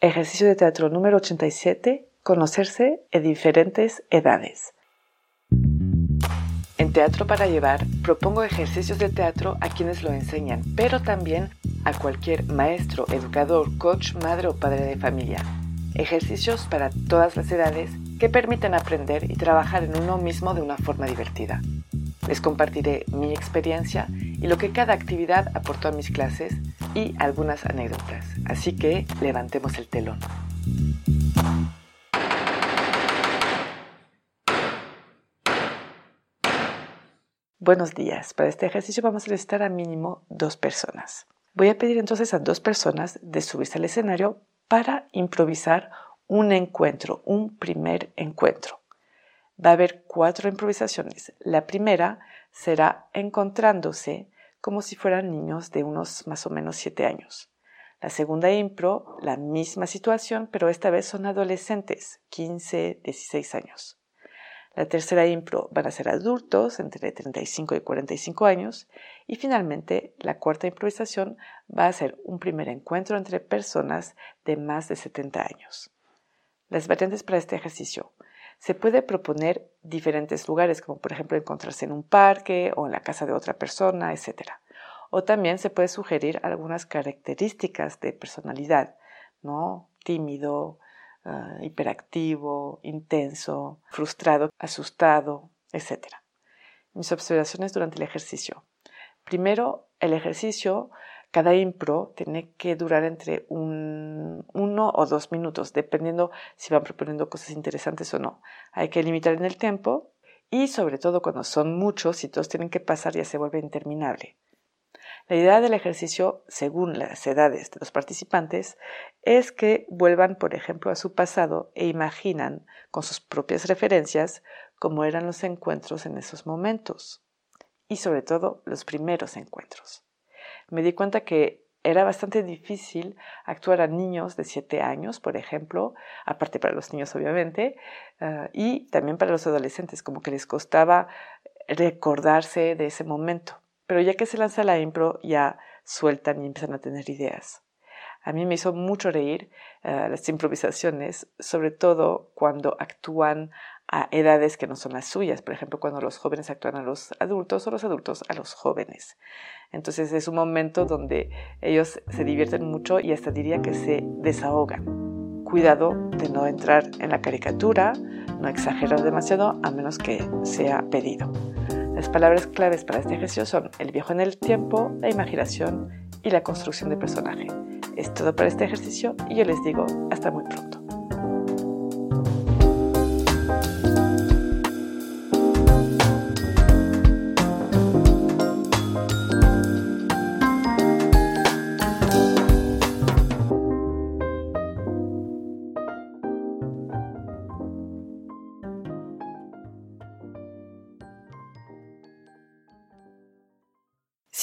Ejercicio de teatro número 87. Conocerse en diferentes edades. En Teatro para Llevar propongo ejercicios de teatro a quienes lo enseñan, pero también a cualquier maestro, educador, coach, madre o padre de familia. Ejercicios para todas las edades que permiten aprender y trabajar en uno mismo de una forma divertida. Les compartiré mi experiencia y lo que cada actividad aportó a mis clases y algunas anécdotas. Así que levantemos el telón. Buenos días. Para este ejercicio vamos a necesitar a mínimo dos personas. Voy a pedir entonces a dos personas de subirse al escenario para improvisar un encuentro, un primer encuentro. Va a haber cuatro improvisaciones. La primera será encontrándose como si fueran niños de unos más o menos siete años. La segunda impro, la misma situación, pero esta vez son adolescentes, 15, 16 años. La tercera impro van a ser adultos entre 35 y 45 años. Y finalmente, la cuarta improvisación va a ser un primer encuentro entre personas de más de 70 años. Las variantes para este ejercicio. Se puede proponer diferentes lugares, como por ejemplo encontrarse en un parque o en la casa de otra persona, etc. O también se puede sugerir algunas características de personalidad, ¿no? Tímido, Ah, hiperactivo, intenso, frustrado, asustado, etc. Mis observaciones durante el ejercicio. Primero, el ejercicio, cada impro tiene que durar entre un, uno o dos minutos, dependiendo si van proponiendo cosas interesantes o no. Hay que limitar en el tiempo y sobre todo cuando son muchos y todos tienen que pasar ya se vuelve interminable. La idea del ejercicio, según las edades de los participantes, es que vuelvan, por ejemplo, a su pasado e imaginan con sus propias referencias cómo eran los encuentros en esos momentos y sobre todo los primeros encuentros. Me di cuenta que era bastante difícil actuar a niños de 7 años, por ejemplo, aparte para los niños obviamente, ah, y también para los adolescentes, como que les costaba recordarse de ese momento. Pero ya que se lanza la impro, ya sueltan y empiezan a tener ideas. A mí me hizo mucho reír eh, las improvisaciones, sobre todo cuando actúan a edades que no son las suyas, por ejemplo, cuando los jóvenes actúan a los adultos o los adultos a los jóvenes. Entonces es un momento donde ellos se divierten mucho y hasta diría que se desahogan. Cuidado de no entrar en la caricatura, no exagerar demasiado a menos que sea pedido. Las palabras claves para este ejercicio son el viejo en el tiempo, la imaginación y la construcción de personaje. Es todo para este ejercicio y yo les digo hasta muy pronto.